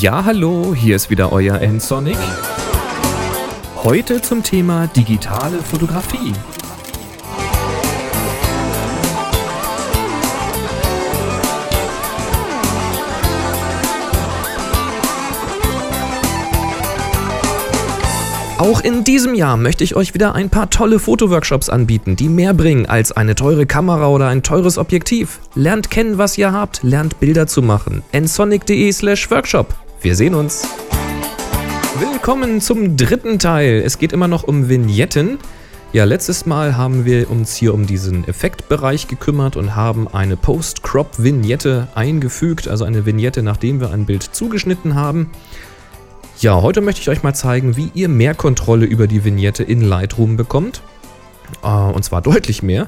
Ja, hallo, hier ist wieder euer N-Sonic. Heute zum Thema digitale Fotografie. Auch in diesem Jahr möchte ich euch wieder ein paar tolle Fotoworkshops anbieten, die mehr bringen als eine teure Kamera oder ein teures Objektiv. Lernt kennen, was ihr habt, lernt Bilder zu machen. nsonic.de slash workshop. Wir sehen uns. Willkommen zum dritten Teil. Es geht immer noch um Vignetten. Ja, letztes Mal haben wir uns hier um diesen Effektbereich gekümmert und haben eine Post-Crop-Vignette eingefügt, also eine Vignette, nachdem wir ein Bild zugeschnitten haben. Ja, heute möchte ich euch mal zeigen, wie ihr mehr Kontrolle über die Vignette in Lightroom bekommt. Äh, und zwar deutlich mehr.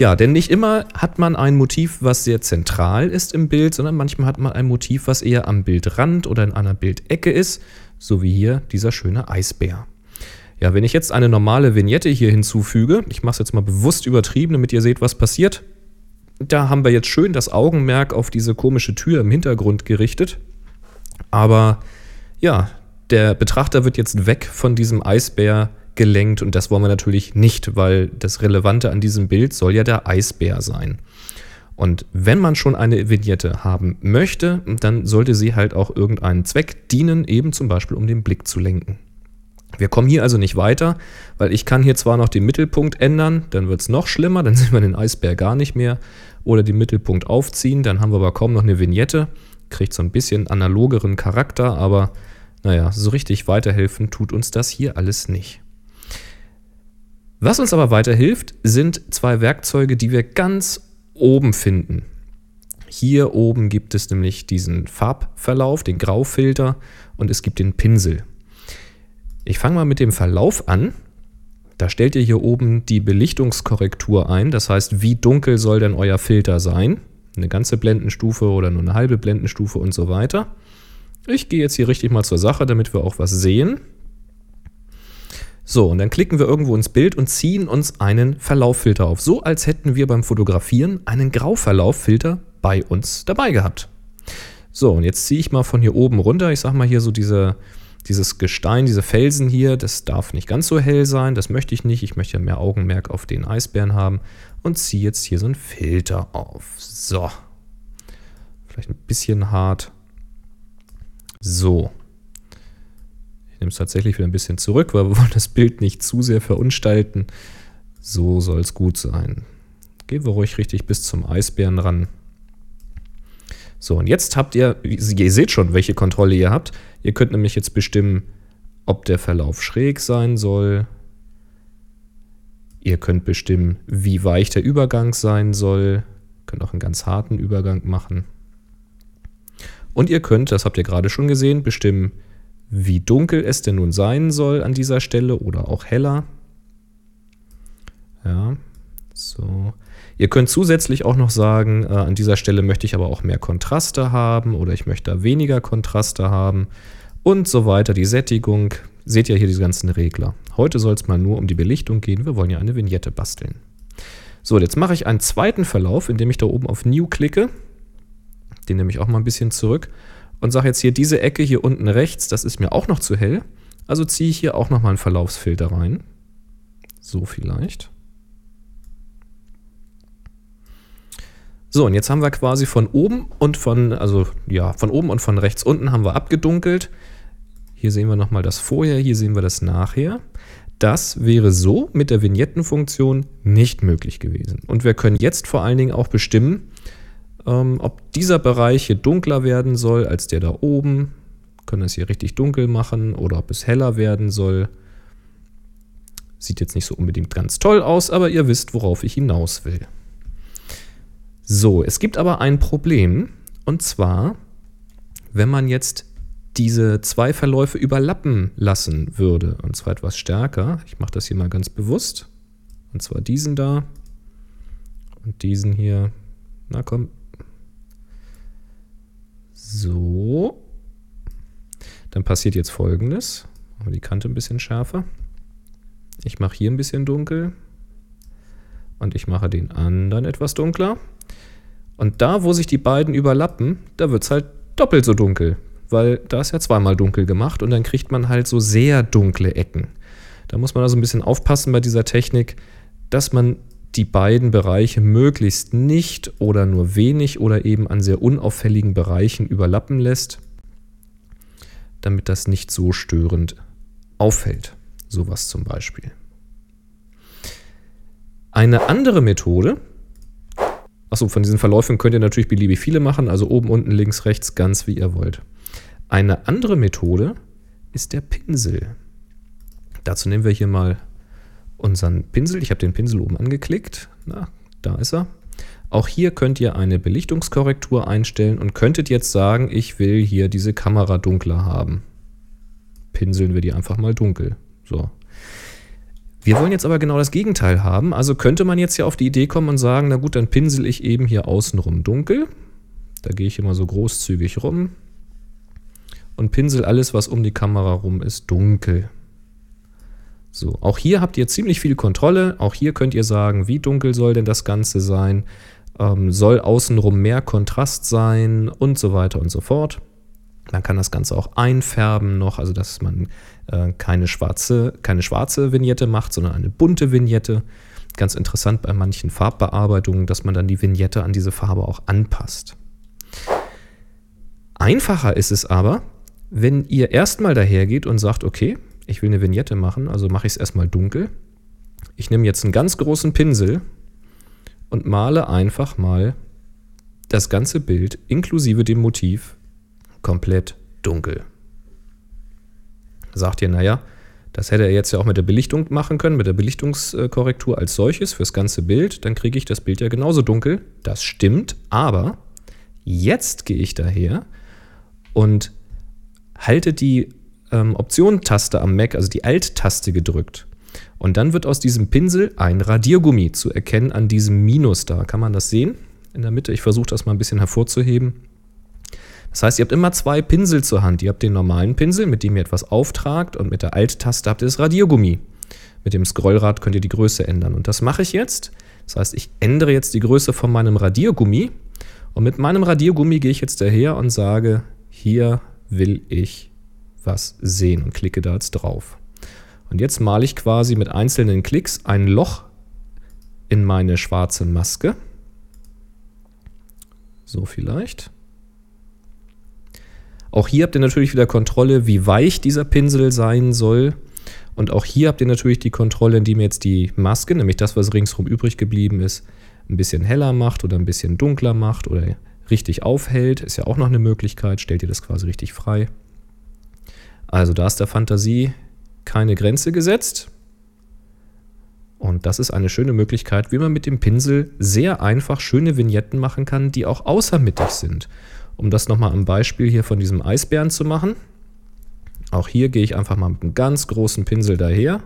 Ja, denn nicht immer hat man ein Motiv, was sehr zentral ist im Bild, sondern manchmal hat man ein Motiv, was eher am Bildrand oder in einer Bildecke ist, so wie hier dieser schöne Eisbär. Ja, wenn ich jetzt eine normale Vignette hier hinzufüge, ich mache es jetzt mal bewusst übertrieben, damit ihr seht, was passiert. Da haben wir jetzt schön das Augenmerk auf diese komische Tür im Hintergrund gerichtet. Aber ja, der Betrachter wird jetzt weg von diesem Eisbär gelenkt und das wollen wir natürlich nicht, weil das Relevante an diesem Bild soll ja der Eisbär sein. Und wenn man schon eine Vignette haben möchte, dann sollte sie halt auch irgendeinen Zweck dienen, eben zum Beispiel um den Blick zu lenken. Wir kommen hier also nicht weiter, weil ich kann hier zwar noch den Mittelpunkt ändern, dann wird es noch schlimmer, dann sehen wir den Eisbär gar nicht mehr, oder den Mittelpunkt aufziehen, dann haben wir aber kaum noch eine Vignette, kriegt so ein bisschen analogeren Charakter, aber naja, so richtig weiterhelfen tut uns das hier alles nicht. Was uns aber weiterhilft, sind zwei Werkzeuge, die wir ganz oben finden. Hier oben gibt es nämlich diesen Farbverlauf, den Graufilter und es gibt den Pinsel. Ich fange mal mit dem Verlauf an. Da stellt ihr hier oben die Belichtungskorrektur ein, das heißt, wie dunkel soll denn euer Filter sein? Eine ganze Blendenstufe oder nur eine halbe Blendenstufe und so weiter. Ich gehe jetzt hier richtig mal zur Sache, damit wir auch was sehen. So, und dann klicken wir irgendwo ins Bild und ziehen uns einen Verlauffilter auf. So als hätten wir beim Fotografieren einen Grauverlauffilter bei uns dabei gehabt. So, und jetzt ziehe ich mal von hier oben runter. Ich sage mal hier so diese, dieses Gestein, diese Felsen hier, das darf nicht ganz so hell sein. Das möchte ich nicht. Ich möchte ja mehr Augenmerk auf den Eisbären haben. Und ziehe jetzt hier so einen Filter auf. So. Vielleicht ein bisschen hart. So. Nehme es tatsächlich wieder ein bisschen zurück, weil wir wollen das Bild nicht zu sehr verunstalten. So soll es gut sein. Gehen wir ruhig richtig bis zum Eisbären ran. So, und jetzt habt ihr, ihr seht schon, welche Kontrolle ihr habt. Ihr könnt nämlich jetzt bestimmen, ob der Verlauf schräg sein soll. Ihr könnt bestimmen, wie weich der Übergang sein soll. Ihr könnt auch einen ganz harten Übergang machen. Und ihr könnt, das habt ihr gerade schon gesehen, bestimmen, wie dunkel es denn nun sein soll an dieser Stelle oder auch heller. Ja, so. Ihr könnt zusätzlich auch noch sagen, äh, an dieser Stelle möchte ich aber auch mehr Kontraste haben oder ich möchte da weniger Kontraste haben und so weiter. Die Sättigung, seht ihr hier diese ganzen Regler. Heute soll es mal nur um die Belichtung gehen. Wir wollen ja eine Vignette basteln. So, jetzt mache ich einen zweiten Verlauf, indem ich da oben auf New klicke den nehme ich auch mal ein bisschen zurück und sage jetzt hier, diese Ecke hier unten rechts, das ist mir auch noch zu hell. Also ziehe ich hier auch noch mal einen Verlaufsfilter rein. So vielleicht. So, und jetzt haben wir quasi von oben und von, also ja, von oben und von rechts unten haben wir abgedunkelt. Hier sehen wir nochmal das Vorher, hier sehen wir das Nachher. Das wäre so mit der Vignettenfunktion nicht möglich gewesen. Und wir können jetzt vor allen Dingen auch bestimmen, ähm, ob dieser Bereich hier dunkler werden soll als der da oben, können es hier richtig dunkel machen oder ob es heller werden soll. Sieht jetzt nicht so unbedingt ganz toll aus, aber ihr wisst, worauf ich hinaus will. So, es gibt aber ein Problem und zwar, wenn man jetzt diese zwei Verläufe überlappen lassen würde, und zwar etwas stärker. Ich mache das hier mal ganz bewusst. Und zwar diesen da und diesen hier. Na komm, so. Dann passiert jetzt folgendes. Machen die Kante ein bisschen schärfer. Ich mache hier ein bisschen dunkel. Und ich mache den anderen etwas dunkler. Und da, wo sich die beiden überlappen, da wird es halt doppelt so dunkel. weil da ist ja zweimal dunkel gemacht und dann kriegt man halt so sehr dunkle Ecken. Da muss man also ein bisschen aufpassen bei dieser Technik, dass man die beiden Bereiche möglichst nicht oder nur wenig oder eben an sehr unauffälligen Bereichen überlappen lässt, damit das nicht so störend auffällt. Sowas zum Beispiel. Eine andere Methode, achso, von diesen Verläufen könnt ihr natürlich beliebig viele machen, also oben, unten, links, rechts, ganz wie ihr wollt. Eine andere Methode ist der Pinsel. Dazu nehmen wir hier mal unseren Pinsel. Ich habe den Pinsel oben angeklickt. Na, da ist er. Auch hier könnt ihr eine Belichtungskorrektur einstellen und könntet jetzt sagen, ich will hier diese Kamera dunkler haben. Pinseln wir die einfach mal dunkel. So. Wir wollen jetzt aber genau das Gegenteil haben. Also könnte man jetzt ja auf die Idee kommen und sagen, na gut, dann pinsel ich eben hier außenrum dunkel. Da gehe ich immer so großzügig rum und pinsel alles, was um die Kamera rum ist, dunkel. So, auch hier habt ihr ziemlich viel Kontrolle. Auch hier könnt ihr sagen, wie dunkel soll denn das Ganze sein? Ähm, soll außenrum mehr Kontrast sein und so weiter und so fort. Man kann das Ganze auch einfärben noch, also dass man äh, keine, schwarze, keine schwarze Vignette macht, sondern eine bunte Vignette. Ganz interessant bei manchen Farbbearbeitungen, dass man dann die Vignette an diese Farbe auch anpasst. Einfacher ist es aber, wenn ihr erstmal dahergeht und sagt, okay, ich will eine Vignette machen, also mache ich es erstmal dunkel. Ich nehme jetzt einen ganz großen Pinsel und male einfach mal das ganze Bild inklusive dem Motiv komplett dunkel. Sagt ihr, naja, das hätte er jetzt ja auch mit der Belichtung machen können, mit der Belichtungskorrektur als solches fürs ganze Bild. Dann kriege ich das Bild ja genauso dunkel. Das stimmt, aber jetzt gehe ich daher und halte die ähm, Option-Taste am Mac, also die Alt-Taste gedrückt. Und dann wird aus diesem Pinsel ein Radiergummi zu erkennen an diesem Minus da. Kann man das sehen? In der Mitte. Ich versuche das mal ein bisschen hervorzuheben. Das heißt, ihr habt immer zwei Pinsel zur Hand. Ihr habt den normalen Pinsel, mit dem ihr etwas auftragt, und mit der Alt-Taste habt ihr das Radiergummi. Mit dem Scrollrad könnt ihr die Größe ändern. Und das mache ich jetzt. Das heißt, ich ändere jetzt die Größe von meinem Radiergummi. Und mit meinem Radiergummi gehe ich jetzt daher und sage, hier will ich was sehen und klicke da jetzt drauf. Und jetzt male ich quasi mit einzelnen Klicks ein Loch in meine schwarze Maske. So vielleicht. Auch hier habt ihr natürlich wieder Kontrolle, wie weich dieser Pinsel sein soll. Und auch hier habt ihr natürlich die Kontrolle, indem ihr jetzt die Maske, nämlich das, was ringsherum übrig geblieben ist, ein bisschen heller macht oder ein bisschen dunkler macht oder richtig aufhält. Ist ja auch noch eine Möglichkeit. Stellt ihr das quasi richtig frei. Also da ist der Fantasie keine Grenze gesetzt. Und das ist eine schöne Möglichkeit, wie man mit dem Pinsel sehr einfach schöne Vignetten machen kann, die auch außermittig sind. Um das nochmal am Beispiel hier von diesem Eisbären zu machen. Auch hier gehe ich einfach mal mit einem ganz großen Pinsel daher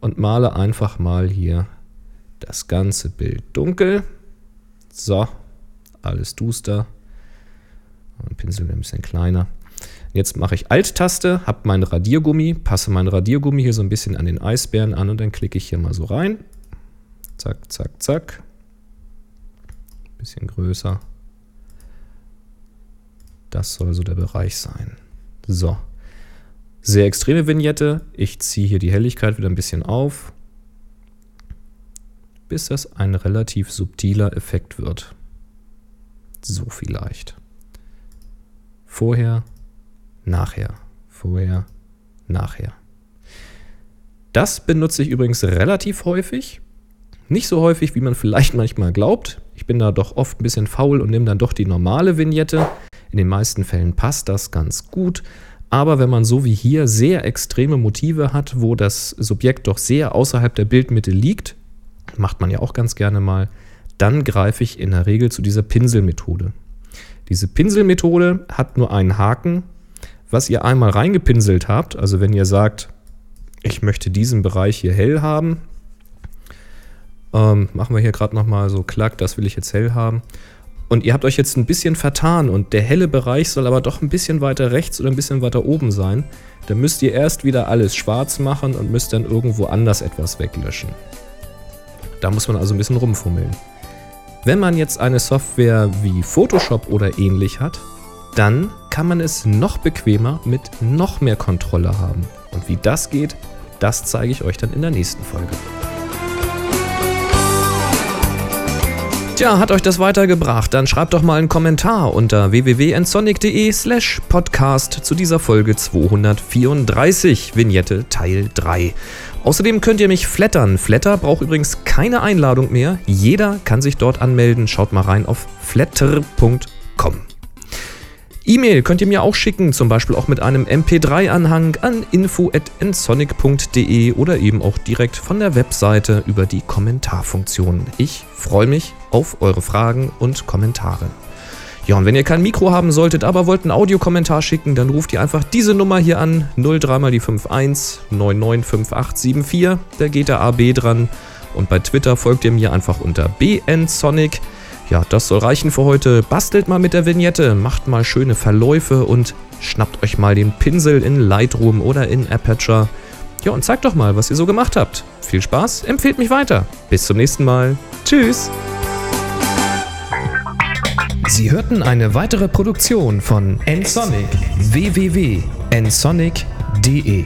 und male einfach mal hier das ganze Bild dunkel. So, alles duster. Und Pinsel ein bisschen kleiner. Jetzt mache ich Alt-Taste, habe mein Radiergummi, passe mein Radiergummi hier so ein bisschen an den Eisbären an und dann klicke ich hier mal so rein. Zack, zack, zack. Bisschen größer. Das soll so der Bereich sein. So. Sehr extreme Vignette. Ich ziehe hier die Helligkeit wieder ein bisschen auf, bis das ein relativ subtiler Effekt wird. So vielleicht. Vorher nachher. Vorher, nachher. Das benutze ich übrigens relativ häufig. Nicht so häufig, wie man vielleicht manchmal glaubt. Ich bin da doch oft ein bisschen faul und nehme dann doch die normale Vignette. In den meisten Fällen passt das ganz gut. Aber wenn man so wie hier sehr extreme Motive hat, wo das Subjekt doch sehr außerhalb der Bildmitte liegt, macht man ja auch ganz gerne mal, dann greife ich in der Regel zu dieser Pinselmethode. Diese Pinselmethode hat nur einen Haken, was ihr einmal reingepinselt habt, also wenn ihr sagt, ich möchte diesen Bereich hier hell haben, ähm, machen wir hier gerade nochmal so klack, das will ich jetzt hell haben. Und ihr habt euch jetzt ein bisschen vertan und der helle Bereich soll aber doch ein bisschen weiter rechts oder ein bisschen weiter oben sein. Dann müsst ihr erst wieder alles schwarz machen und müsst dann irgendwo anders etwas weglöschen. Da muss man also ein bisschen rumfummeln. Wenn man jetzt eine Software wie Photoshop oder ähnlich hat, dann kann man es noch bequemer mit noch mehr Kontrolle haben. Und wie das geht, das zeige ich euch dann in der nächsten Folge. Tja, hat euch das weitergebracht? Dann schreibt doch mal einen Kommentar unter www.nsonic.de slash podcast zu dieser Folge 234, Vignette Teil 3. Außerdem könnt ihr mich flattern. Flatter braucht übrigens keine Einladung mehr. Jeder kann sich dort anmelden. Schaut mal rein auf flatter.com. E-Mail könnt ihr mir auch schicken, zum Beispiel auch mit einem MP3-Anhang an info.nsonic.de oder eben auch direkt von der Webseite über die Kommentarfunktion. Ich freue mich auf eure Fragen und Kommentare. Ja, und wenn ihr kein Mikro haben solltet, aber wollt einen Audiokommentar schicken, dann ruft ihr einfach diese Nummer hier an, 03 mal die 51 995874, da geht der AB dran. Und bei Twitter folgt ihr mir einfach unter bnsonic. Ja, das soll reichen für heute. Bastelt mal mit der Vignette, macht mal schöne Verläufe und schnappt euch mal den Pinsel in Lightroom oder in Aperture. Ja, und zeigt doch mal, was ihr so gemacht habt. Viel Spaß, empfehlt mich weiter. Bis zum nächsten Mal. Tschüss. Sie hörten eine weitere Produktion von nsonic www.nsonic.de